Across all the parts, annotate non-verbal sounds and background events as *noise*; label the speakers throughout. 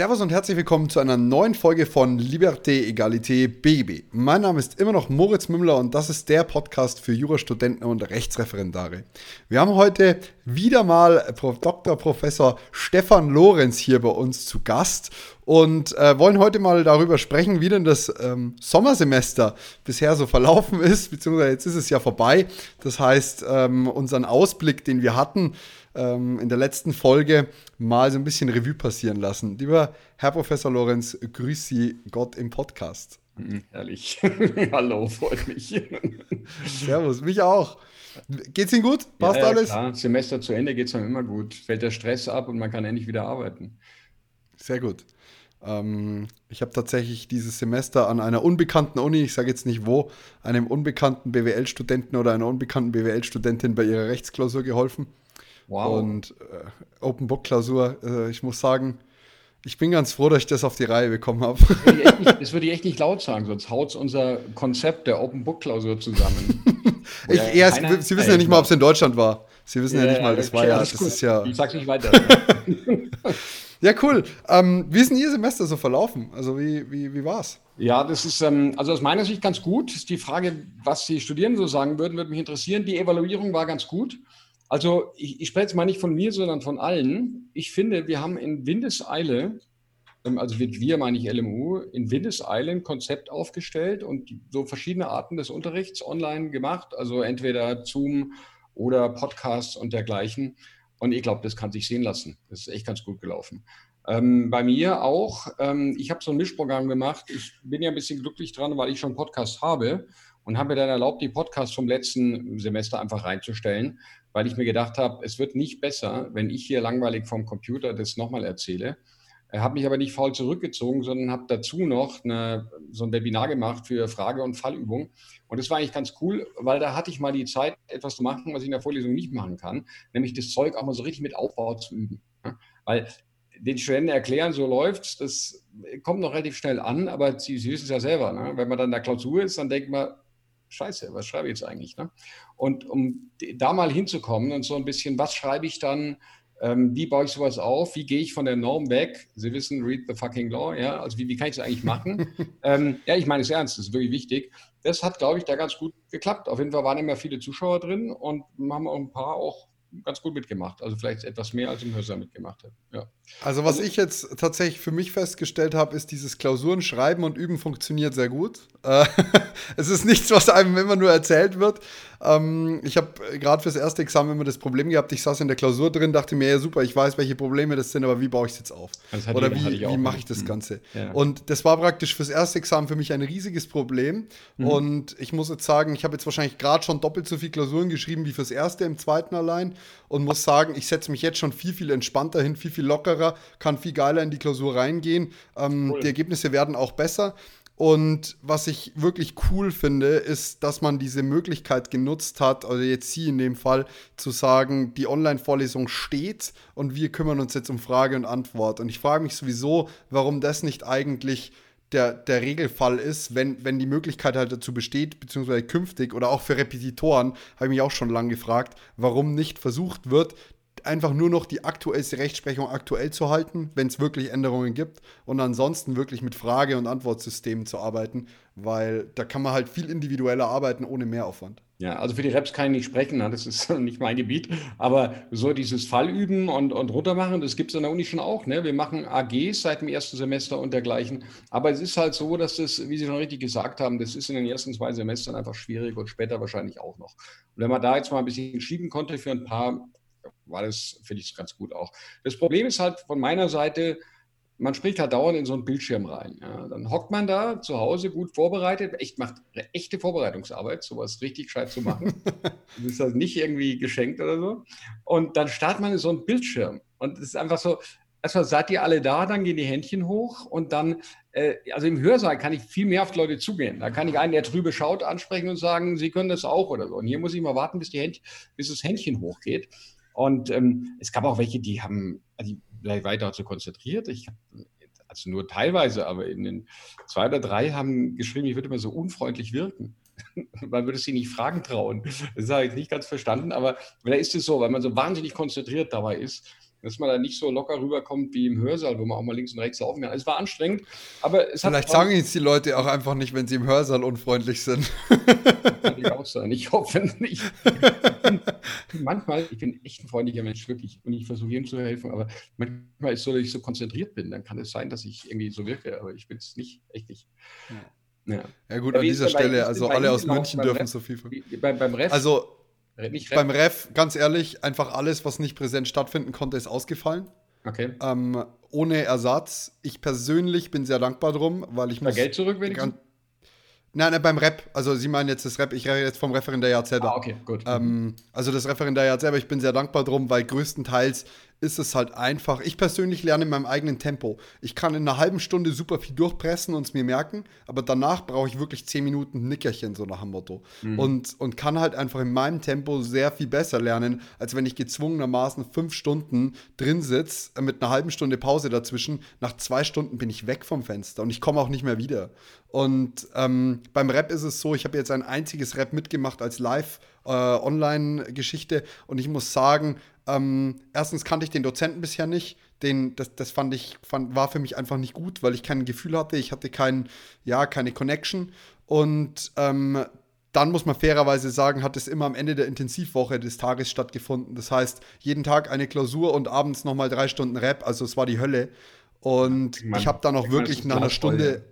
Speaker 1: Servus und herzlich willkommen zu einer neuen Folge von Liberté, Egalité, BGB. Mein Name ist immer noch Moritz Mümmler und das ist der Podcast für Jurastudenten und Rechtsreferendare. Wir haben heute wieder mal Dr. Professor Stefan Lorenz hier bei uns zu Gast und äh, wollen heute mal darüber sprechen, wie denn das ähm, Sommersemester bisher so verlaufen ist, beziehungsweise jetzt ist es ja vorbei. Das heißt, ähm, unseren Ausblick, den wir hatten, ähm, in der letzten Folge mal so ein bisschen Revue passieren lassen. Lieber Herr Professor Lorenz, grüß Sie Gott im Podcast.
Speaker 2: Mhm, herrlich. *laughs* Hallo, freut mich.
Speaker 1: Servus, mich auch. Geht's Ihnen gut?
Speaker 2: Passt ja, ja, alles? Klar. Semester zu Ende geht es dann immer gut. Fällt der Stress ab und man kann endlich wieder arbeiten.
Speaker 1: Sehr gut. Ähm, ich habe tatsächlich dieses Semester an einer unbekannten Uni, ich sage jetzt nicht wo, einem unbekannten BWL-Studenten oder einer unbekannten BWL-Studentin bei ihrer Rechtsklausur geholfen. Wow. Und äh, Open Book Klausur, äh, ich muss sagen, ich bin ganz froh, dass ich das auf die Reihe bekommen habe.
Speaker 2: Das würde ich echt nicht laut sagen, sonst haut unser Konzept der Open Book Klausur zusammen. *laughs*
Speaker 1: ich, ja, Sie wissen ja nicht mal, ob es in Deutschland war. Sie wissen ja, ja nicht mal, das okay, war ja, das ist ja.
Speaker 2: Ich sag's nicht weiter. *laughs*
Speaker 1: ja, cool. Ähm, wie ist denn Ihr Semester so verlaufen? Also wie, wie, wie war's?
Speaker 2: Ja, das ist ähm, also aus meiner Sicht ganz gut. Die Frage, was die Studierenden so sagen würden, würde mich interessieren. Die Evaluierung war ganz gut. Also ich, ich spreche jetzt mal nicht von mir, sondern von allen. Ich finde, wir haben in Windeseile, ähm, also mit wir meine ich LMU, in Windeseile ein Konzept aufgestellt und so verschiedene Arten des Unterrichts online gemacht, also entweder Zoom oder Podcasts und dergleichen. Und ich glaube, das kann sich sehen lassen. Das ist echt ganz gut gelaufen. Ähm, bei mir auch. Ähm, ich habe so ein Mischprogramm gemacht. Ich bin ja ein bisschen glücklich dran, weil ich schon Podcast habe und habe mir dann erlaubt, die Podcasts vom letzten Semester einfach reinzustellen weil ich mir gedacht habe, es wird nicht besser, wenn ich hier langweilig vom Computer das nochmal erzähle. Habe mich aber nicht faul zurückgezogen, sondern habe dazu noch eine, so ein Webinar gemacht für Frage- und Fallübung. Und das war eigentlich ganz cool, weil da hatte ich mal die Zeit, etwas zu machen, was ich in der Vorlesung nicht machen kann, nämlich das Zeug auch mal so richtig mit Aufbau zu üben. Weil den Studenten erklären, so läuft's, das kommt noch relativ schnell an, aber sie, sie wissen es ja selber. Ne? Wenn man dann in der Klausur ist, dann denkt man, scheiße, was schreibe ich jetzt eigentlich? Ne? Und um da mal hinzukommen und so ein bisschen, was schreibe ich dann, ähm, wie baue ich sowas auf, wie gehe ich von der Norm weg? Sie wissen, read the fucking law, ja, also wie, wie kann ich das eigentlich machen? *laughs* ähm, ja, ich meine es ernst, das ist wirklich wichtig. Das hat, glaube ich, da ganz gut geklappt. Auf jeden Fall waren immer viele Zuschauer drin und haben auch ein paar auch ganz gut mitgemacht. Also vielleicht etwas mehr als im Hörsaal mitgemacht hat. Ja.
Speaker 1: Also was also, ich jetzt tatsächlich für mich festgestellt habe, ist dieses Klausuren schreiben und üben funktioniert sehr gut. Äh, *laughs* es ist nichts, was einem immer nur erzählt wird. Ähm, ich habe gerade fürs erste Examen immer das Problem gehabt, ich saß in der Klausur drin, dachte mir, ja super, ich weiß, welche Probleme das sind, aber wie baue ich es jetzt auf? Oder ich, wie, wie mache ich das Ganze? Ja. Und das war praktisch fürs erste Examen für mich ein riesiges Problem. Mhm. Und ich muss jetzt sagen, ich habe jetzt wahrscheinlich gerade schon doppelt so viele Klausuren geschrieben wie fürs erste im zweiten allein und muss sagen, ich setze mich jetzt schon viel, viel entspannter hin, viel, viel lockerer, kann viel geiler in die Klausur reingehen. Ähm, cool. Die Ergebnisse werden auch besser. Und was ich wirklich cool finde, ist, dass man diese Möglichkeit genutzt hat, also jetzt Sie in dem Fall, zu sagen, die Online-Vorlesung steht und wir kümmern uns jetzt um Frage und Antwort. Und ich frage mich sowieso, warum das nicht eigentlich der, der Regelfall ist, wenn, wenn die Möglichkeit halt dazu besteht, beziehungsweise künftig oder auch für Repetitoren, habe ich mich auch schon lange gefragt, warum nicht versucht wird, einfach nur noch die aktuellste Rechtsprechung aktuell zu halten, wenn es wirklich Änderungen gibt und ansonsten wirklich mit Frage- und Antwortsystemen zu arbeiten, weil da kann man halt viel individueller arbeiten ohne Mehraufwand.
Speaker 2: Ja, also für die Reps kann ich nicht sprechen, ne? das ist *laughs* nicht mein Gebiet, aber so dieses Fallüben und, und runtermachen, das gibt es an der Uni schon auch. Ne? Wir machen AGs seit dem ersten Semester und dergleichen, aber es ist halt so, dass das, wie Sie schon richtig gesagt haben, das ist in den ersten zwei Semestern einfach schwierig und später wahrscheinlich auch noch. Und wenn man da jetzt mal ein bisschen schieben konnte für ein paar war das, finde ich, ganz gut auch. Das Problem ist halt von meiner Seite, man spricht halt dauernd in so einen Bildschirm rein. Ja. Dann hockt man da zu Hause gut vorbereitet, echt macht echte Vorbereitungsarbeit, sowas richtig gescheit zu machen. *laughs* das ist also nicht irgendwie geschenkt oder so. Und dann startet man in so einen Bildschirm. Und es ist einfach so, erstmal seid ihr alle da, dann gehen die Händchen hoch und dann, äh, also im Hörsaal kann ich viel mehr auf die Leute zugehen. Da kann ich einen, der trübe schaut, ansprechen und sagen, Sie können das auch oder so. Und hier muss ich mal warten, bis, die Händchen, bis das Händchen hochgeht. Und ähm, es gab auch welche, die haben, also die weiter zu konzentriert. Ich also nur teilweise, aber in den zwei oder drei haben geschrieben, ich würde immer so unfreundlich wirken. *laughs* man würde sie nicht fragen trauen. Das habe ich nicht ganz verstanden, aber da ist es so, weil man so wahnsinnig konzentriert dabei ist, dass man da nicht so locker rüberkommt wie im Hörsaal, wo man auch mal links und rechts laufen kann. Es war anstrengend, aber es
Speaker 1: Vielleicht sagen jetzt die Leute auch einfach nicht, wenn sie im Hörsaal unfreundlich sind.
Speaker 2: Kann ich auch sein. Ich hoffe nicht. manchmal, ich bin echt ein freundlicher Mensch, wirklich, und ich versuche jedem zu helfen, aber manchmal ist es so, dass ich so konzentriert bin, dann kann es sein, dass ich irgendwie so wirke, aber ich bin es nicht, echt nicht.
Speaker 1: Ja, ja. ja gut, ja, an dieser Stelle, also alle aus München dürfen so viel.
Speaker 2: Beim, beim Rest,
Speaker 1: also nicht Ref. Beim Ref, ganz ehrlich, einfach alles, was nicht präsent stattfinden konnte, ist ausgefallen.
Speaker 2: Okay.
Speaker 1: Ähm, ohne Ersatz. Ich persönlich bin sehr dankbar drum, weil ich
Speaker 2: muss. Geld zurück wenigstens?
Speaker 1: Nein, nein, beim Rep. Also Sie meinen jetzt das Rep. Ich rede jetzt vom Referendariat selber.
Speaker 2: Ah, okay, gut.
Speaker 1: Ähm, also das Referendariat selber. Ich bin sehr dankbar drum, weil größtenteils ist es halt einfach. Ich persönlich lerne in meinem eigenen Tempo. Ich kann in einer halben Stunde super viel durchpressen und es mir merken, aber danach brauche ich wirklich zehn Minuten Nickerchen, so nach dem Motto. Mhm. Und, und kann halt einfach in meinem Tempo sehr viel besser lernen, als wenn ich gezwungenermaßen fünf Stunden drin sitze, äh, mit einer halben Stunde Pause dazwischen. Nach zwei Stunden bin ich weg vom Fenster und ich komme auch nicht mehr wieder. Und ähm, beim Rap ist es so, ich habe jetzt ein einziges Rap mitgemacht als Live-Online-Geschichte äh, und ich muss sagen, ähm, erstens kannte ich den Dozenten bisher nicht. Den, das, das fand ich, fand, war für mich einfach nicht gut, weil ich kein Gefühl hatte. Ich hatte kein, ja, keine Connection. Und ähm, dann muss man fairerweise sagen, hat es immer am Ende der Intensivwoche des Tages stattgefunden. Das heißt, jeden Tag eine Klausur und abends nochmal drei Stunden Rap. Also es war die Hölle. Und ich, ich habe dann auch wirklich nach einer Stunde,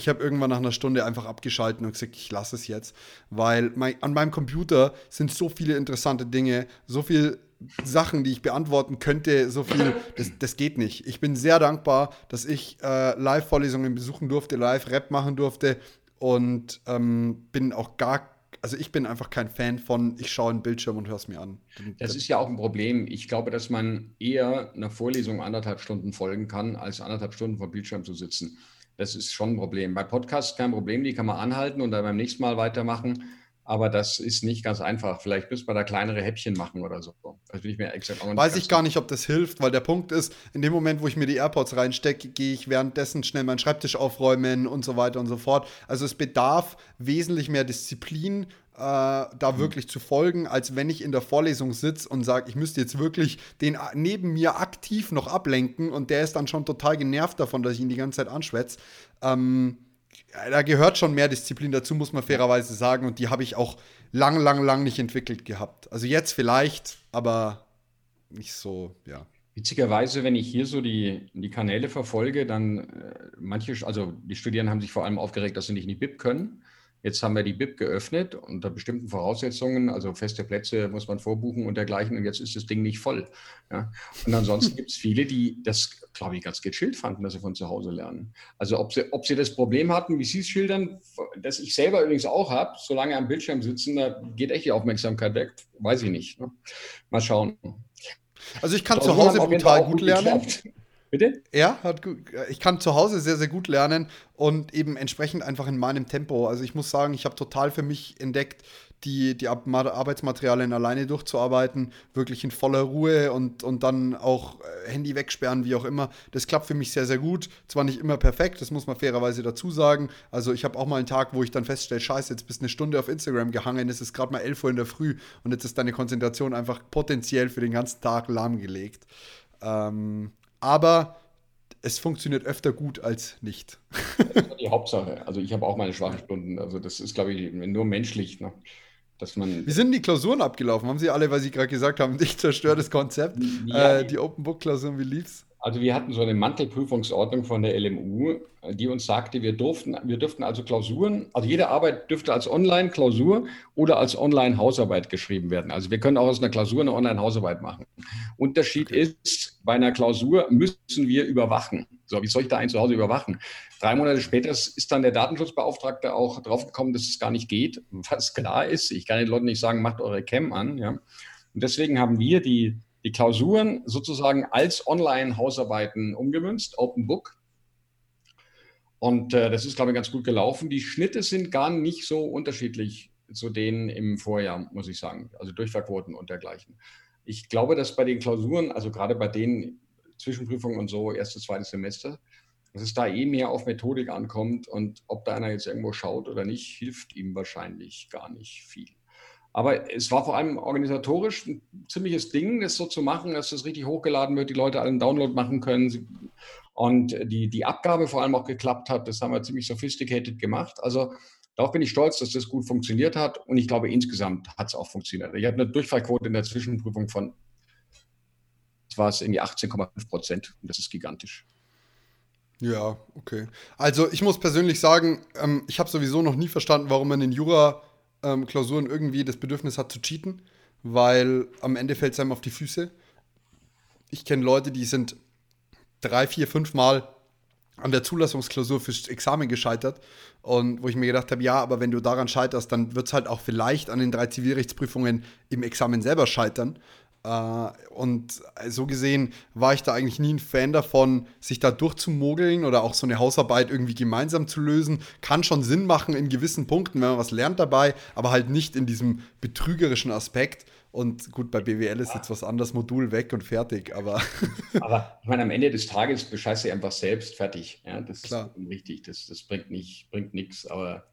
Speaker 1: ich habe irgendwann nach einer Stunde einfach abgeschaltet und gesagt, ich lasse es jetzt, weil mein, an meinem Computer sind so viele interessante Dinge, so viel Sachen, die ich beantworten könnte, so viel, das, das geht nicht. Ich bin sehr dankbar, dass ich äh, Live-Vorlesungen besuchen durfte, Live-Rap machen durfte und ähm, bin auch gar, also ich bin einfach kein Fan von, ich schaue einen Bildschirm und höre es mir an.
Speaker 2: Das ist ja auch ein Problem. Ich glaube, dass man eher einer Vorlesung anderthalb Stunden folgen kann, als anderthalb Stunden vor Bildschirm zu sitzen. Das ist schon ein Problem. Bei Podcasts kein Problem, die kann man anhalten und dann beim nächsten Mal weitermachen. Aber das ist nicht ganz einfach. Vielleicht müssen wir da kleinere Häppchen machen oder so.
Speaker 1: Das will ich mir exakt auch Weiß ich gar nicht, ob das hilft, weil der Punkt ist, in dem Moment, wo ich mir die AirPods reinstecke, gehe ich währenddessen schnell meinen Schreibtisch aufräumen und so weiter und so fort. Also es bedarf wesentlich mehr Disziplin, äh, da mhm. wirklich zu folgen, als wenn ich in der Vorlesung sitze und sage, ich müsste jetzt wirklich den neben mir aktiv noch ablenken und der ist dann schon total genervt davon, dass ich ihn die ganze Zeit anschwätze. Ähm, da gehört schon mehr Disziplin dazu, muss man fairerweise sagen. Und die habe ich auch lang, lang, lang nicht entwickelt gehabt. Also jetzt vielleicht, aber nicht so, ja.
Speaker 2: Witzigerweise, wenn ich hier so die, die Kanäle verfolge, dann äh, manche, also die Studierenden haben sich vor allem aufgeregt, dass sie nicht in die BIP können. Jetzt haben wir die BIP geöffnet unter bestimmten Voraussetzungen, also feste Plätze muss man vorbuchen und dergleichen und jetzt ist das Ding nicht voll. Ja. Und ansonsten *laughs* gibt es viele, die das, glaube ich, ganz gechillt fanden, dass sie von zu Hause lernen. Also ob sie, ob sie das Problem hatten, wie Sie es schildern, das ich selber übrigens auch habe, solange am Bildschirm sitzen, da geht echt die Aufmerksamkeit weg, weiß ich nicht. Ne? Mal schauen.
Speaker 1: Also ich kann zu Hause brutal gut lernen. Geklappt. Bitte? Ja, hat gut. Ich kann zu Hause sehr, sehr gut lernen und eben entsprechend einfach in meinem Tempo. Also ich muss sagen, ich habe total für mich entdeckt, die, die Arbeitsmaterialien alleine durchzuarbeiten, wirklich in voller Ruhe und, und dann auch äh, Handy wegsperren, wie auch immer. Das klappt für mich sehr, sehr gut. Zwar nicht immer perfekt, das muss man fairerweise dazu sagen. Also ich habe auch mal einen Tag, wo ich dann feststelle, scheiße, jetzt bist eine Stunde auf Instagram gehangen, es ist gerade mal 11 Uhr in der Früh und jetzt ist deine Konzentration einfach potenziell für den ganzen Tag lahmgelegt. Ähm, aber es funktioniert öfter gut als nicht.
Speaker 2: Das *laughs* ist die Hauptsache. Also ich habe auch meine schwachen Stunden. Also das ist, glaube ich, nur menschlich. Ne? Dass man
Speaker 1: Wie sind die Klausuren abgelaufen? Haben Sie alle, weil Sie gerade gesagt haben, *laughs* ich zerstöre das Konzept, ja, äh, die Open Book Klausuren, wie lief's?
Speaker 2: Also wir hatten so eine Mantelprüfungsordnung von der LMU, die uns sagte, wir durften, wir dürften also Klausuren, also jede Arbeit dürfte als Online-Klausur oder als Online-Hausarbeit geschrieben werden. Also wir können auch aus einer Klausur eine Online-Hausarbeit machen. Unterschied okay. ist, bei einer Klausur müssen wir überwachen. So, wie soll ich da einen zu Hause überwachen? Drei Monate später ist dann der Datenschutzbeauftragte auch draufgekommen, dass es gar nicht geht, was klar ist. Ich kann den Leuten nicht sagen, macht eure Cam an. Ja. Und deswegen haben wir die die Klausuren sozusagen als Online-Hausarbeiten umgemünzt, Open Book. Und äh, das ist, glaube ich, ganz gut gelaufen. Die Schnitte sind gar nicht so unterschiedlich zu denen im Vorjahr, muss ich sagen. Also Durchfallquoten und dergleichen. Ich glaube, dass bei den Klausuren, also gerade bei den Zwischenprüfungen und so, erstes, zweites Semester, dass es da eh mehr auf Methodik ankommt und ob da einer jetzt irgendwo schaut oder nicht, hilft ihm wahrscheinlich gar nicht viel. Aber es war vor allem organisatorisch ein ziemliches Ding, das so zu machen, dass das richtig hochgeladen wird, die Leute alle einen Download machen können und die, die Abgabe vor allem auch geklappt hat. Das haben wir ziemlich sophisticated gemacht. Also darauf bin ich stolz, dass das gut funktioniert hat und ich glaube, insgesamt hat es auch funktioniert. Ich habe eine Durchfallquote in der Zwischenprüfung von, war es irgendwie 18,5 Prozent und das ist gigantisch.
Speaker 1: Ja, okay. Also ich muss persönlich sagen, ähm, ich habe sowieso noch nie verstanden, warum man in Jura-Klausuren ähm, irgendwie das Bedürfnis hat zu cheaten, weil am Ende fällt es einem auf die Füße. Ich kenne Leute, die sind drei, vier, fünf Mal an der Zulassungsklausur fürs Examen gescheitert und wo ich mir gedacht habe, ja, aber wenn du daran scheiterst, dann wird es halt auch vielleicht an den drei Zivilrechtsprüfungen im Examen selber scheitern. Uh, und so gesehen war ich da eigentlich nie ein Fan davon, sich da durchzumogeln oder auch so eine Hausarbeit irgendwie gemeinsam zu lösen. Kann schon Sinn machen in gewissen Punkten, wenn man was lernt dabei, aber halt nicht in diesem betrügerischen Aspekt. Und gut, bei BWL ist jetzt was anderes, Modul weg und fertig, aber. *laughs*
Speaker 2: aber ich meine, am Ende des Tages bescheißt du einfach selbst fertig. Ja, das Klar. ist richtig, das, das bringt nicht, bringt nichts, aber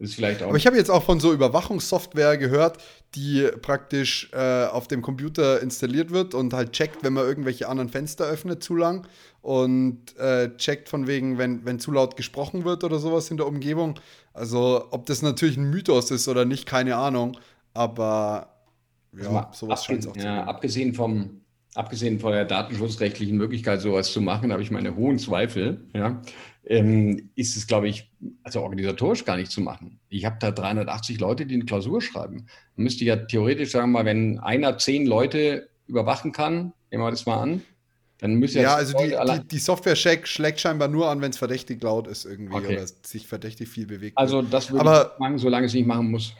Speaker 2: ist vielleicht auch.
Speaker 1: Aber ich habe jetzt auch von so Überwachungssoftware gehört, die praktisch äh, auf dem Computer installiert wird und halt checkt, wenn man irgendwelche anderen Fenster öffnet zu lang und äh, checkt von wegen, wenn, wenn zu laut gesprochen wird oder sowas in der Umgebung. Also, ob das natürlich ein Mythos ist oder nicht, keine Ahnung. Aber
Speaker 2: ja, also sowas scheint es auch zu ja, Abgesehen vom, abgesehen von der datenschutzrechtlichen Möglichkeit, sowas zu machen, habe ich meine hohen Zweifel. Ja ähm, ist es, glaube ich, also organisatorisch gar nicht zu machen. Ich habe da 380 Leute, die eine Klausur schreiben. Man müsste ja theoretisch sagen, mal, wenn einer zehn Leute überwachen kann, nehmen wir das mal an, dann müsste
Speaker 1: ja. Ja, also die, die, die, Software schlägt scheinbar nur an, wenn es verdächtig laut ist irgendwie okay. oder sich verdächtig viel bewegt.
Speaker 2: Also das würde Aber, ich sagen, solange es nicht machen muss.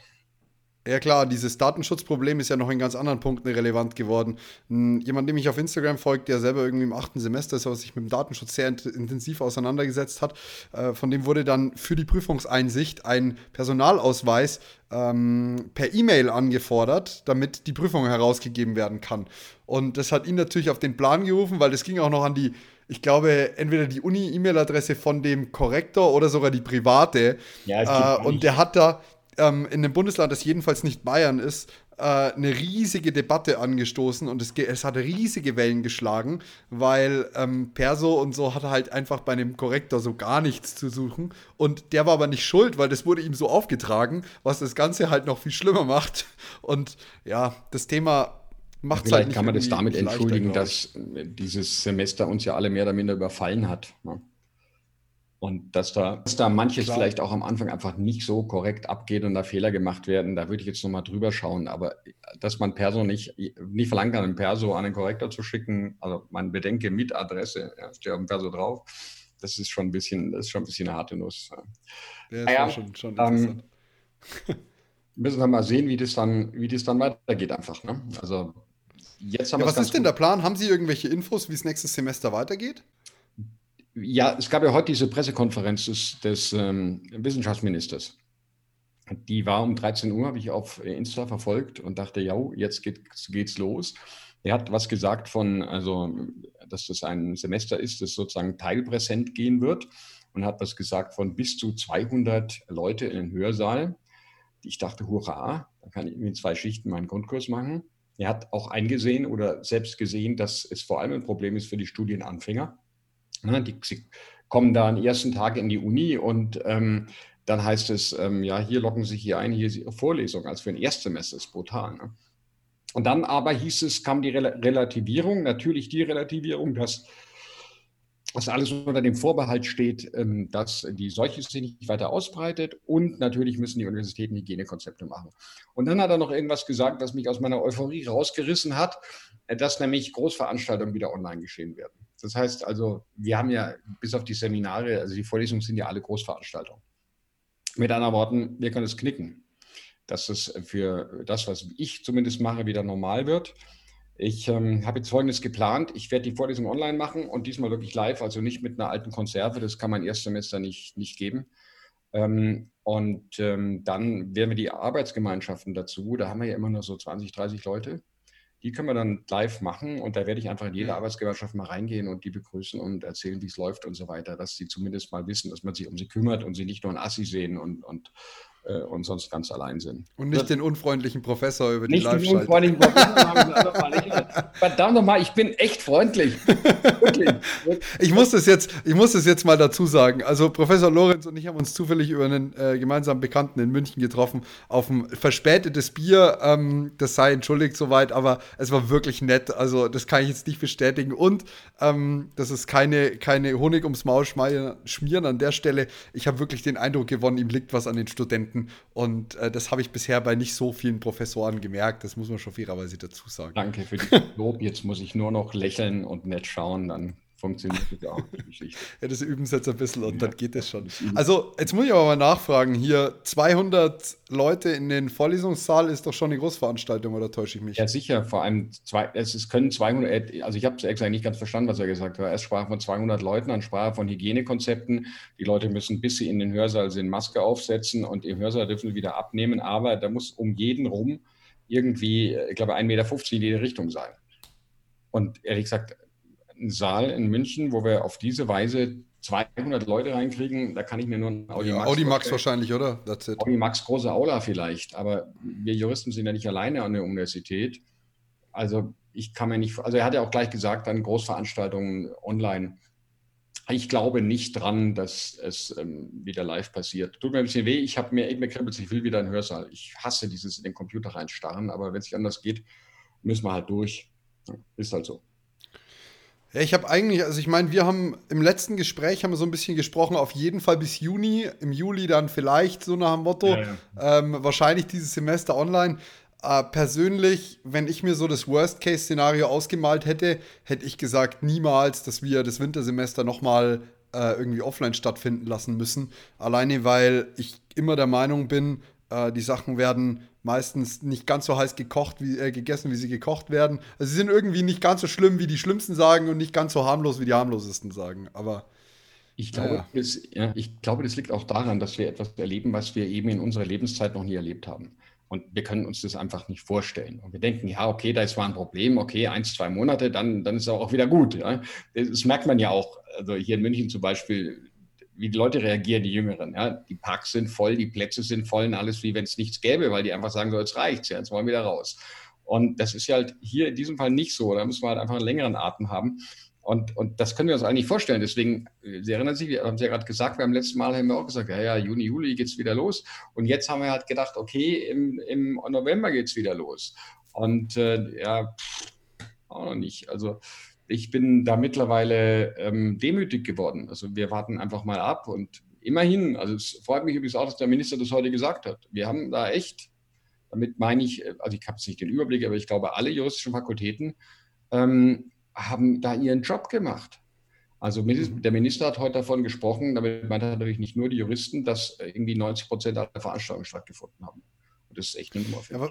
Speaker 1: Ja klar, dieses Datenschutzproblem ist ja noch in ganz anderen Punkten relevant geworden. Jemand, dem ich auf Instagram folgt, der selber irgendwie im achten Semester ist, aber sich mit dem Datenschutz sehr intensiv auseinandergesetzt hat, äh, von dem wurde dann für die Prüfungseinsicht ein Personalausweis ähm, per E-Mail angefordert, damit die Prüfung herausgegeben werden kann. Und das hat ihn natürlich auf den Plan gerufen, weil das ging auch noch an die ich glaube, entweder die Uni-E-Mail-Adresse von dem Korrektor oder sogar die private. Ja, äh, und der hat da, ähm, in einem Bundesland, das jedenfalls nicht Bayern ist, äh, eine riesige Debatte angestoßen und es, es hat riesige Wellen geschlagen, weil ähm, Perso und so hatte halt einfach bei einem Korrektor so gar nichts zu suchen und der war aber nicht schuld, weil das wurde ihm so aufgetragen, was das Ganze halt noch viel schlimmer macht und ja, das Thema Macht
Speaker 2: Vielleicht halt kann man das damit entschuldigen, dass dieses Semester uns ja alle mehr oder minder überfallen hat. Ne? Und dass da, dass da manches Klar. vielleicht auch am Anfang einfach nicht so korrekt abgeht und da Fehler gemacht werden, da würde ich jetzt nochmal drüber schauen. Aber dass man Perso nicht, nicht verlangen kann, einen Perso an den Korrektor zu schicken, also man bedenke mit Adresse, ja, steht auf dem Perso drauf, das ist schon ein bisschen, das ist schon ein bisschen eine harte Nuss. Ja, naja, schon, schon ähm, *laughs* müssen wir mal sehen, wie das dann, wie das dann weitergeht einfach. Ne? Also
Speaker 1: jetzt haben ja, was ist denn der Plan? Haben Sie irgendwelche Infos, wie es nächstes Semester weitergeht?
Speaker 2: Ja, es gab ja heute diese Pressekonferenz des, des ähm, Wissenschaftsministers. Die war um 13 Uhr, habe ich auf Insta verfolgt und dachte, ja, jetzt geht, geht's los. Er hat was gesagt von, also, dass das ein Semester ist, das sozusagen teilpräsent gehen wird und hat was gesagt von bis zu 200 Leute in den Hörsaal. Ich dachte, hurra, da kann ich in zwei Schichten meinen Grundkurs machen. Er hat auch eingesehen oder selbst gesehen, dass es vor allem ein Problem ist für die Studienanfänger Ne, die, sie kommen da am ersten Tag in die Uni und ähm, dann heißt es, ähm, ja, hier locken Sie sich hier ein, hier ist Ihre Vorlesung. Also für ein Erstsemester ist brutal. Ne? Und dann aber hieß es, kam die Rel Relativierung, natürlich die Relativierung, dass dass alles unter dem Vorbehalt steht, ähm, dass die Seuche sich nicht weiter ausbreitet und natürlich müssen die Universitäten Hygienekonzepte machen. Und dann hat er noch irgendwas gesagt, was mich aus meiner Euphorie rausgerissen hat, äh, dass nämlich Großveranstaltungen wieder online geschehen werden. Das heißt also, wir haben ja bis auf die Seminare, also die Vorlesungen sind ja alle Großveranstaltungen. Mit anderen Worten, wir können es knicken, dass es für das, was ich zumindest mache, wieder normal wird. Ich ähm, habe jetzt Folgendes geplant. Ich werde die Vorlesung online machen und diesmal wirklich live, also nicht mit einer alten Konserve. Das kann man Erstsemester nicht, nicht geben. Ähm, und ähm, dann werden wir die Arbeitsgemeinschaften dazu. Da haben wir ja immer nur so 20, 30 Leute. Die können wir dann live machen und da werde ich einfach in jede Arbeitsgemeinschaft mal reingehen und die begrüßen und erzählen, wie es läuft und so weiter, dass sie zumindest mal wissen, dass man sich um sie kümmert und sie nicht nur ein Assi sehen und, und äh, und sonst ganz allein sind.
Speaker 1: Und nicht das, den unfreundlichen Professor über die live den unfreundlichen
Speaker 2: Professor. *laughs* Verdammt nochmal, ich bin echt freundlich.
Speaker 1: Wirklich. *laughs* Ich muss das jetzt, ich muss das jetzt mal dazu sagen. Also Professor Lorenz und ich haben uns zufällig über einen äh, gemeinsamen Bekannten in München getroffen auf ein verspätetes Bier. Ähm, das sei entschuldigt soweit, aber es war wirklich nett. Also das kann ich jetzt nicht bestätigen. Und ähm, das ist keine, keine Honig ums Maul schmieren an der Stelle. Ich habe wirklich den Eindruck gewonnen, ihm liegt was an den Studenten finden. Und äh, das habe ich bisher bei nicht so vielen Professoren gemerkt. Das muss man schon fairerweise dazu sagen.
Speaker 2: Danke für die *laughs* Lob. Jetzt muss ich nur noch lächeln und nett schauen. Dann funktioniert das auch, die
Speaker 1: Geschichte. *laughs* ja, das üben sie jetzt ein bisschen und ja. dann geht das schon. Also, jetzt muss ich aber mal nachfragen. Hier 200 Leute in den Vorlesungssaal ist doch schon eine Großveranstaltung, oder täusche ich mich?
Speaker 2: Ja, sicher. Vor allem, zwei, es, es können 200, also ich habe es extra nicht ganz verstanden, was er gesagt hat. Erst sprach von 200 Leuten, dann sprach er von Hygienekonzepten. Die Leute müssen, bis sie in den Hörsaal sind, Maske aufsetzen und im Hörsaal dürfen sie wieder abnehmen. Aber da muss um jeden rum irgendwie, ich glaube, 1,50 Meter in jede Richtung sein. Und ehrlich gesagt, einen Saal in München, wo wir auf diese Weise 200 Leute reinkriegen, da kann ich mir nur ein
Speaker 1: Audi ja, Max. Audi Max wahrscheinlich, oder?
Speaker 2: Audi Max große Aula vielleicht, aber wir Juristen sind ja nicht alleine an der Universität. Also ich kann mir nicht, also er hat ja auch gleich gesagt, dann Großveranstaltungen online. Ich glaube nicht dran, dass es ähm, wieder live passiert. Tut mir ein bisschen weh, ich habe mir, mir kribbelt, ich will wieder einen Hörsaal. Ich hasse dieses in den Computer reinstarren, aber wenn es nicht anders geht, müssen wir halt durch. Ist halt so.
Speaker 1: Ja, ich habe eigentlich, also ich meine, wir haben im letzten Gespräch haben wir so ein bisschen gesprochen, auf jeden Fall bis Juni, im Juli dann vielleicht so nach dem Motto, ja, ja. Ähm, wahrscheinlich dieses Semester online. Äh, persönlich, wenn ich mir so das Worst-Case-Szenario ausgemalt hätte, hätte ich gesagt, niemals, dass wir das Wintersemester nochmal äh, irgendwie offline stattfinden lassen müssen. Alleine, weil ich immer der Meinung bin, äh, die Sachen werden meistens nicht ganz so heiß gekocht, wie, äh, gegessen, wie sie gekocht werden. Also sie sind irgendwie nicht ganz so schlimm, wie die Schlimmsten sagen und nicht ganz so harmlos, wie die harmlosesten sagen. Aber
Speaker 2: ich glaube, ja. Das, ja, ich glaube, das liegt auch daran, dass wir etwas erleben, was wir eben in unserer Lebenszeit noch nie erlebt haben. Und wir können uns das einfach nicht vorstellen. Und wir denken, ja, okay, da ist zwar ein Problem, okay, eins, zwei Monate, dann, dann ist es auch wieder gut. Ja? Das merkt man ja auch. Also hier in München zum Beispiel, wie die Leute reagieren, die Jüngeren. Ja? Die Parks sind voll, die Plätze sind voll und alles wie wenn es nichts gäbe, weil die einfach sagen, so jetzt reicht's, ja, jetzt wollen wir wieder raus. Und das ist ja halt hier in diesem Fall nicht so. Da müssen wir halt einfach einen längeren Atem haben. Und, und das können wir uns eigentlich vorstellen. Deswegen, Sie erinnern sich, wir haben es ja gerade gesagt, beim letzten Mal haben wir auch gesagt, ja, ja, Juni, Juli geht es wieder los. Und jetzt haben wir halt gedacht, okay, im, im November geht es wieder los. Und äh, ja, auch noch nicht. Also ich bin da mittlerweile ähm, demütig geworden. Also wir warten einfach mal ab und immerhin, also es freut mich übrigens auch, dass der Minister das heute gesagt hat. Wir haben da echt, damit meine ich, also ich habe jetzt nicht den Überblick, aber ich glaube, alle juristischen Fakultäten ähm, haben da ihren Job gemacht. Also mhm. der Minister hat heute davon gesprochen, damit meint er natürlich nicht nur die Juristen, dass irgendwie 90 Prozent aller Veranstaltungen stattgefunden haben. Und das ist echt eine Nummer.
Speaker 1: Ja,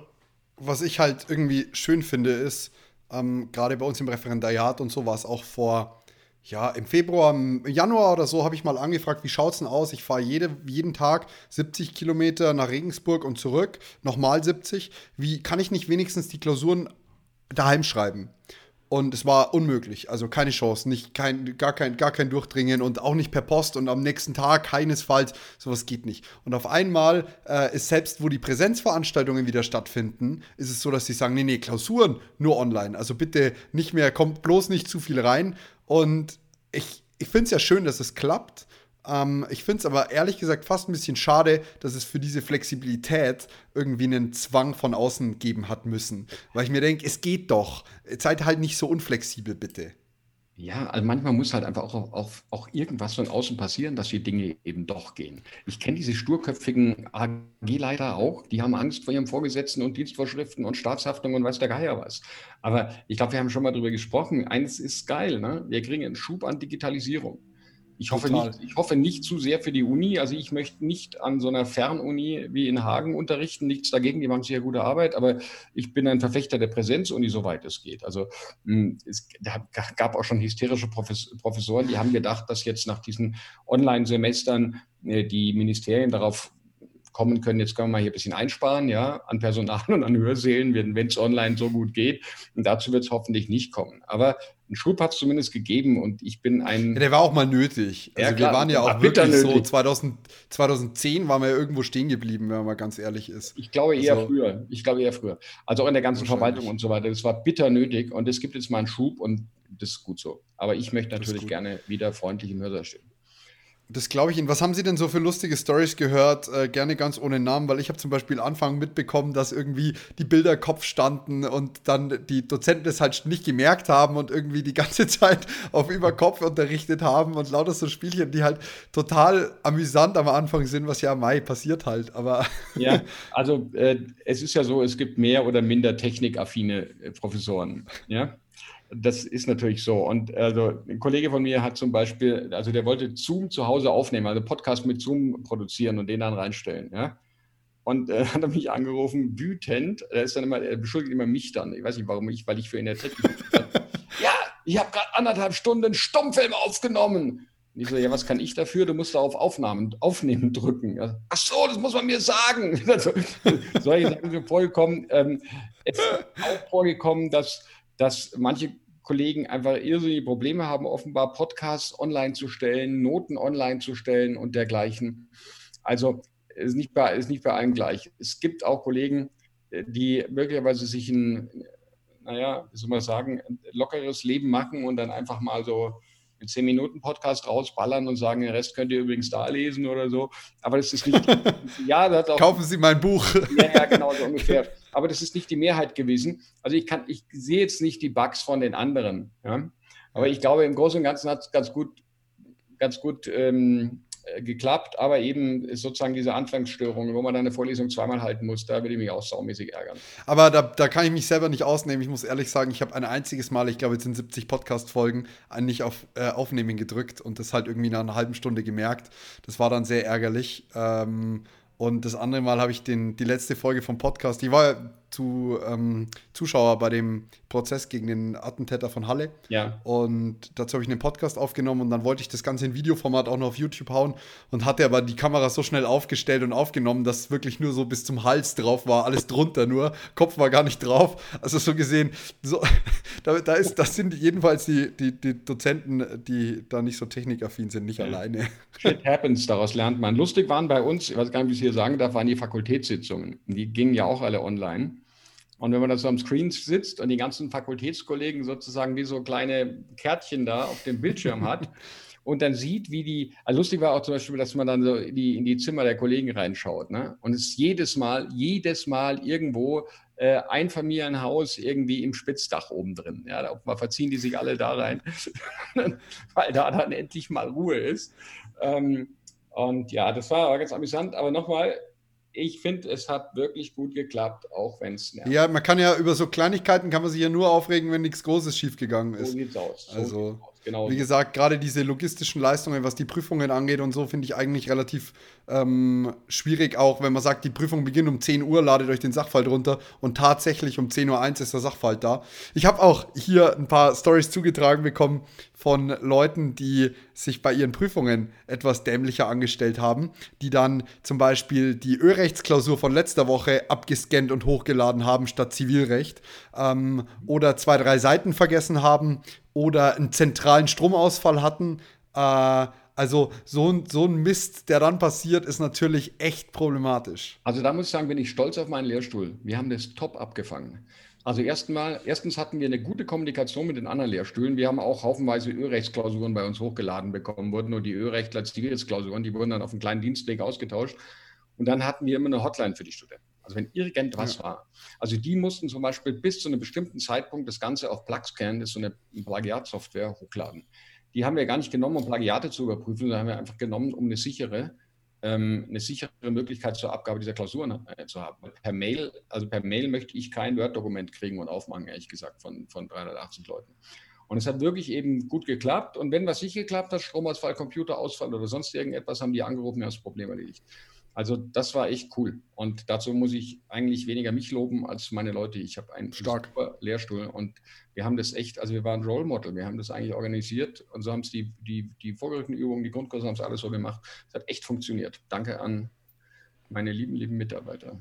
Speaker 1: was ich halt irgendwie schön finde, ist, ähm, Gerade bei uns im Referendariat und so war es auch vor, ja, im Februar, im Januar oder so habe ich mal angefragt, wie schaut es denn aus? Ich fahre jede, jeden Tag 70 Kilometer nach Regensburg und zurück, nochmal 70. Wie kann ich nicht wenigstens die Klausuren daheim schreiben? Und es war unmöglich, also keine Chance, nicht, kein, gar, kein, gar kein Durchdringen und auch nicht per Post und am nächsten Tag keinesfalls, sowas geht nicht. Und auf einmal äh, ist selbst, wo die Präsenzveranstaltungen wieder stattfinden, ist es so, dass sie sagen, nee, nee, Klausuren nur online, also bitte nicht mehr, kommt bloß nicht zu viel rein. Und ich, ich finde es ja schön, dass es klappt, ähm, ich finde es aber ehrlich gesagt fast ein bisschen schade, dass es für diese Flexibilität irgendwie einen Zwang von außen geben hat müssen. Weil ich mir denke, es geht doch. Seid halt nicht so unflexibel, bitte.
Speaker 2: Ja, also manchmal muss halt einfach auch, auch, auch irgendwas von außen passieren, dass die Dinge eben doch gehen. Ich kenne diese sturköpfigen AG-Leiter auch, die haben Angst vor ihrem Vorgesetzten und Dienstvorschriften und Staatshaftung und weiß der Geier was. Aber ich glaube, wir haben schon mal darüber gesprochen. Eines ist geil, ne? wir kriegen einen Schub an Digitalisierung. Ich hoffe, nicht, ich hoffe nicht zu sehr für die Uni. Also ich möchte nicht an so einer Fernuni wie in Hagen unterrichten. Nichts dagegen, die machen sehr gute Arbeit. Aber ich bin ein Verfechter der Präsenzuni, soweit es geht. Also hm, es gab auch schon hysterische Professoren, die haben gedacht, dass jetzt nach diesen Online-Semestern äh, die Ministerien darauf kommen können, jetzt können wir mal hier ein bisschen einsparen, ja, an Personal *laughs* und an Hörsälen, wenn es online so gut geht. Und dazu wird es hoffentlich nicht kommen. Aber einen Schub hat es zumindest gegeben und ich bin ein.
Speaker 1: Ja, der war auch mal nötig. Also ja, wir waren ja auch wirklich so 2000, 2010 waren wir ja irgendwo stehen geblieben, wenn man mal ganz ehrlich ist.
Speaker 2: Ich glaube eher also, früher. Ich glaube eher früher. Also auch in der ganzen Verwaltung und so weiter. Das war bitter nötig und es gibt jetzt mal einen Schub und das ist gut so. Aber ich möchte natürlich gerne wieder freundlich im Hörsaal stehen.
Speaker 1: Das glaube ich Ihnen. Was haben Sie denn so für lustige Stories gehört? Äh, gerne ganz ohne Namen, weil ich habe zum Beispiel Anfang mitbekommen, dass irgendwie die Bilder Kopf standen und dann die Dozenten das halt nicht gemerkt haben und irgendwie die ganze *laughs* Zeit auf über Kopf unterrichtet haben und lauter so Spielchen, die halt total amüsant am Anfang sind, was ja Mai passiert halt. Aber *laughs*
Speaker 2: ja, also äh, es ist ja so, es gibt mehr oder minder technikaffine äh, Professoren. Ja. Das ist natürlich so. Und also ein Kollege von mir hat zum Beispiel, also der wollte Zoom zu Hause aufnehmen, also Podcast mit Zoom produzieren und den dann reinstellen. Ja? Und äh, hat er mich angerufen, wütend. Er ist dann immer, er beschuldigt immer mich dann. Ich weiß nicht, warum ich, weil ich für ihn der Technik. *laughs* ja, ich habe gerade anderthalb Stunden Stummfilm aufgenommen. Und ich so, ja, was kann ich dafür? Du musst da auf Aufnahmen, Aufnehmen *laughs* drücken. Ach so, das muss man mir sagen. *laughs* Also, solche Sachen sind vorgekommen. Ähm, es ist auch vorgekommen, dass dass manche Kollegen einfach irrsinnige Probleme haben, offenbar Podcasts online zu stellen, Noten online zu stellen und dergleichen. Also ist nicht bei, ist nicht bei allen gleich. Es gibt auch Kollegen, die möglicherweise sich ein, naja, wie soll man sagen, lockeres Leben machen und dann einfach mal so einen 10-Minuten-Podcast rausballern und sagen, den Rest könnt ihr übrigens da lesen oder so. Aber das ist nicht. *laughs*
Speaker 1: ja, das auch, Kaufen Sie mein Buch.
Speaker 2: ja, ja, genau, so ungefähr. Aber das ist nicht die Mehrheit gewesen. Also ich kann, ich sehe jetzt nicht die Bugs von den anderen. Ja? Aber ich glaube, im Großen und Ganzen hat es ganz gut, ganz gut ähm, äh, geklappt, aber eben sozusagen diese Anfangsstörung, wo man dann eine Vorlesung zweimal halten muss, da würde ich mich auch saumäßig ärgern.
Speaker 1: Aber da, da kann ich mich selber nicht ausnehmen. Ich muss ehrlich sagen, ich habe ein einziges Mal, ich glaube, jetzt sind 70 Podcast-Folgen, nicht auf äh, Aufnehmen gedrückt und das halt irgendwie nach einer halben Stunde gemerkt. Das war dann sehr ärgerlich. Ähm, und das andere Mal habe ich den, die letzte Folge vom Podcast, die war zu ähm, Zuschauer bei dem Prozess gegen den Attentäter von Halle.
Speaker 2: Ja.
Speaker 1: Und dazu habe ich einen Podcast aufgenommen und dann wollte ich das Ganze in Videoformat auch noch auf YouTube hauen und hatte aber die Kamera so schnell aufgestellt und aufgenommen, dass wirklich nur so bis zum Hals drauf war, alles drunter nur, Kopf war gar nicht drauf. Also so gesehen, so, *laughs* da, da ist, das sind jedenfalls die, die, die Dozenten, die da nicht so technikaffin sind, nicht ja. alleine.
Speaker 2: Shit happens, daraus lernt man. Lustig waren bei uns, ich weiß gar nicht, wie ich es hier sagen darf, waren die Fakultätssitzungen. Die gingen ja auch alle online. Und wenn man da so am Screen sitzt und die ganzen Fakultätskollegen sozusagen wie so kleine Kärtchen da auf dem Bildschirm hat *laughs* und dann sieht, wie die, also lustig war auch zum Beispiel, dass man dann so in die, in die Zimmer der Kollegen reinschaut. Ne? Und es ist jedes Mal, jedes Mal irgendwo äh, ein Familienhaus irgendwie im Spitzdach oben drin. Ja, da verziehen die sich alle da rein, *laughs* weil da dann endlich mal Ruhe ist. Ähm, und ja, das war ganz amüsant. Aber nochmal, ich finde, es hat wirklich gut geklappt, auch wenn es
Speaker 1: nervt. Ja, man kann ja über so Kleinigkeiten kann man sich ja nur aufregen, wenn nichts Großes schiefgegangen ist.
Speaker 2: So sieht's aus.
Speaker 1: So also, sieht's aus. Genau. Wie gesagt, gerade diese logistischen Leistungen, was die Prüfungen angeht und so, finde ich eigentlich relativ ähm, schwierig, auch wenn man sagt, die Prüfung beginnt um 10 Uhr, ladet euch den Sachverhalt runter und tatsächlich um 10.01 Uhr ist der Sachverhalt da. Ich habe auch hier ein paar Stories zugetragen bekommen von Leuten, die sich bei ihren Prüfungen etwas dämlicher angestellt haben, die dann zum Beispiel die Ölrechtsklausur von letzter Woche abgescannt und hochgeladen haben statt Zivilrecht ähm, oder zwei, drei Seiten vergessen haben oder einen zentralen Stromausfall hatten. Äh, also so ein, so ein Mist, der dann passiert, ist natürlich echt problematisch.
Speaker 2: Also da muss ich sagen, bin ich stolz auf meinen Lehrstuhl. Wir haben das top abgefangen. Also erstmal, erstens hatten wir eine gute Kommunikation mit den anderen Lehrstühlen. Wir haben auch haufenweise Ölrechtsklausuren bei uns hochgeladen bekommen, wurden nur die Ölrechtler Zivilrechtsklausuren, die wurden dann auf einen kleinen Dienstweg ausgetauscht. Und dann hatten wir immer eine Hotline für die Studenten. Also wenn irgendwas ja. war. Also die mussten zum Beispiel bis zu einem bestimmten Zeitpunkt das Ganze auf Plaxcan, das ist so eine Plagiatsoftware, hochladen. Die haben wir gar nicht genommen, um Plagiate zu überprüfen, sondern haben wir einfach genommen, um eine sichere ähm, eine sichere Möglichkeit zur Abgabe dieser Klausuren äh, zu haben. Per Mail, also per Mail möchte ich kein Word-Dokument kriegen und aufmachen, ehrlich gesagt, von, von 380 Leuten. Und es hat wirklich eben gut geklappt. Und wenn was nicht geklappt hat, Stromausfall, Computerausfall oder sonst irgendetwas, haben die angerufen, ja, das Problem erledigt. Also das war echt cool. Und dazu muss ich eigentlich weniger mich loben als meine Leute. Ich habe einen
Speaker 1: Stark.
Speaker 2: super Lehrstuhl und wir haben das echt, also wir waren Role Model, wir haben das eigentlich organisiert und so haben es die, die, die vorgerückten Übungen, die Grundkurse haben es alles so gemacht. Es hat echt funktioniert. Danke an meine lieben, lieben Mitarbeiter.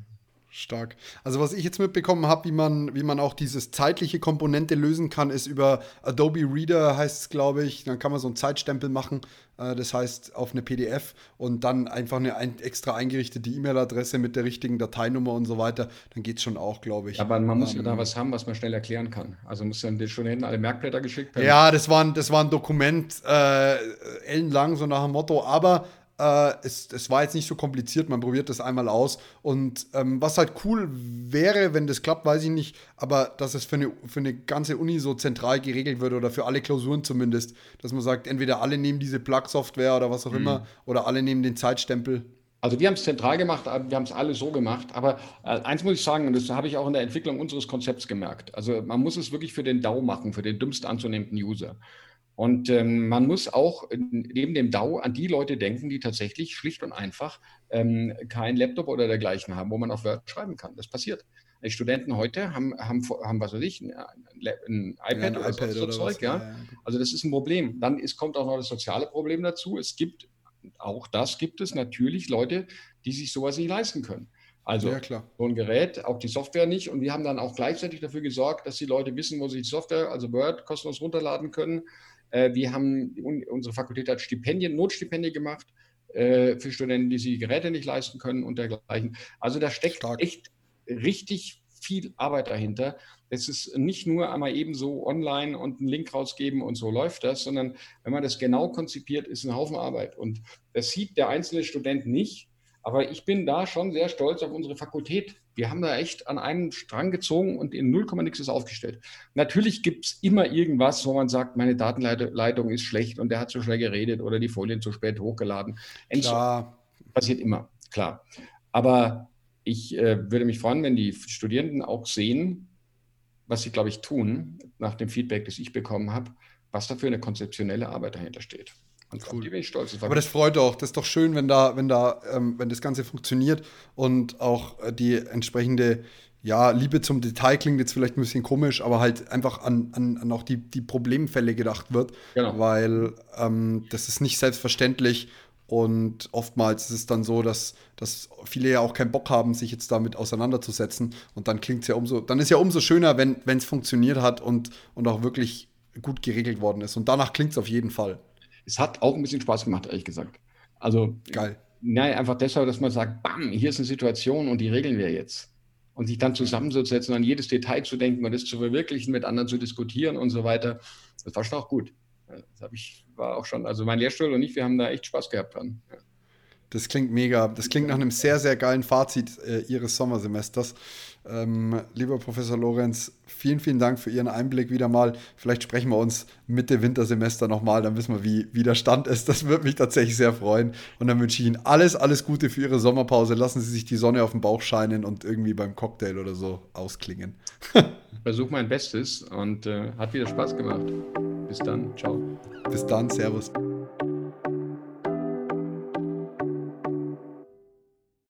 Speaker 1: Stark. Also was ich jetzt mitbekommen habe, wie man, wie man auch dieses zeitliche Komponente lösen kann, ist über Adobe Reader heißt es, glaube ich. Dann kann man so einen Zeitstempel machen, äh, das heißt auf eine PDF und dann einfach eine ein, extra eingerichtete E-Mail-Adresse mit der richtigen Dateinummer und so weiter. Dann geht es schon auch, glaube ich.
Speaker 2: Aber man muss ähm, ja da was haben, was man schnell erklären kann. Also muss dann den Studenten alle Merkblätter geschickt
Speaker 1: werden. Ja, das war ein, das war ein Dokument, äh, ellenlang, so nach dem Motto, aber äh, es, es, war jetzt nicht so kompliziert, man probiert das einmal aus. Und ähm, was halt cool wäre, wenn das klappt, weiß ich nicht, aber dass es für eine, für eine ganze Uni so zentral geregelt wird oder für alle Klausuren zumindest, dass man sagt, entweder alle nehmen diese Plug-Software oder was auch mhm. immer oder alle nehmen den Zeitstempel.
Speaker 2: Also wir haben es zentral gemacht, wir haben es alle so gemacht. Aber äh, eins muss ich sagen, und das habe ich auch in der Entwicklung unseres Konzepts gemerkt. Also man muss es wirklich für den DAO machen, für den dümmst anzunehmenden User. Und ähm, man muss auch neben dem DAO an die Leute denken, die tatsächlich schlicht und einfach ähm, kein Laptop oder dergleichen haben, wo man auf Word schreiben kann. Das passiert. Die Studenten heute haben, haben, haben was weiß ich, ein, ein iPad, ja, ein oder, iPad so oder Zeug. Ja? ja? Also das ist ein Problem. Dann ist, kommt auch noch das soziale Problem dazu. Es gibt, auch das gibt es natürlich Leute, die sich sowas nicht leisten können. Also ja, so ein Gerät, auch die Software nicht. Und wir haben dann auch gleichzeitig dafür gesorgt, dass die Leute wissen, wo sie die Software, also Word, kostenlos runterladen können wir haben, unsere Fakultät hat Stipendien, Notstipendien gemacht äh, für Studenten, die sich Geräte nicht leisten können und dergleichen. Also da steckt Stark. echt richtig viel Arbeit dahinter. Es ist nicht nur einmal eben so online und einen Link rausgeben und so läuft das, sondern wenn man das genau konzipiert, ist ein Haufen Arbeit. Und das sieht der einzelne Student nicht. Aber ich bin da schon sehr stolz auf unsere Fakultät. Wir haben da echt an einen Strang gezogen und in 0, nix ist aufgestellt. Natürlich gibt es immer irgendwas, wo man sagt, meine Datenleitung ist schlecht und der hat zu schnell geredet oder die Folien zu spät hochgeladen. Klar. Passiert immer, klar. Aber ich äh, würde mich freuen, wenn die Studierenden auch sehen, was sie, glaube ich, tun, nach dem Feedback, das ich bekommen habe, was da für eine konzeptionelle Arbeit dahinter steht.
Speaker 1: Und cool. die bin ich stolz. Das Aber das freut auch. Das ist doch schön, wenn da, wenn da, ähm, wenn das Ganze funktioniert und auch äh, die entsprechende ja, Liebe zum Detail klingt jetzt vielleicht ein bisschen komisch, aber halt einfach an, an, an auch die, die Problemfälle gedacht wird. Genau. Weil ähm, das ist nicht selbstverständlich und oftmals ist es dann so, dass, dass viele ja auch keinen Bock haben, sich jetzt damit auseinanderzusetzen. Und dann klingt es ja umso, dann ist ja umso schöner, wenn es funktioniert hat und, und auch wirklich gut geregelt worden ist. Und danach klingt es auf jeden Fall
Speaker 2: es hat auch ein bisschen Spaß gemacht, ehrlich gesagt. Also, geil. Nein, einfach deshalb, dass man sagt, bam, hier ist eine Situation und die regeln wir jetzt. Und sich dann zusammenzusetzen, an jedes Detail zu denken und das zu verwirklichen, mit anderen zu diskutieren und so weiter, das war schon auch gut. Das habe ich, war auch schon, also mein Lehrstuhl und ich, wir haben da echt Spaß gehabt dran. Ja.
Speaker 1: Das klingt mega. Das klingt nach einem sehr, sehr geilen Fazit äh, Ihres Sommersemesters. Ähm, lieber Professor Lorenz, vielen, vielen Dank für Ihren Einblick wieder mal. Vielleicht sprechen wir uns Mitte Wintersemester nochmal, dann wissen wir, wie, wie der Stand ist. Das würde mich tatsächlich sehr freuen. Und dann wünsche ich Ihnen alles, alles Gute für Ihre Sommerpause. Lassen Sie sich die Sonne auf den Bauch scheinen und irgendwie beim Cocktail oder so ausklingen. *laughs*
Speaker 2: ich versuche mein Bestes und äh, hat wieder Spaß gemacht. Bis dann. Ciao.
Speaker 1: Bis dann. Servus.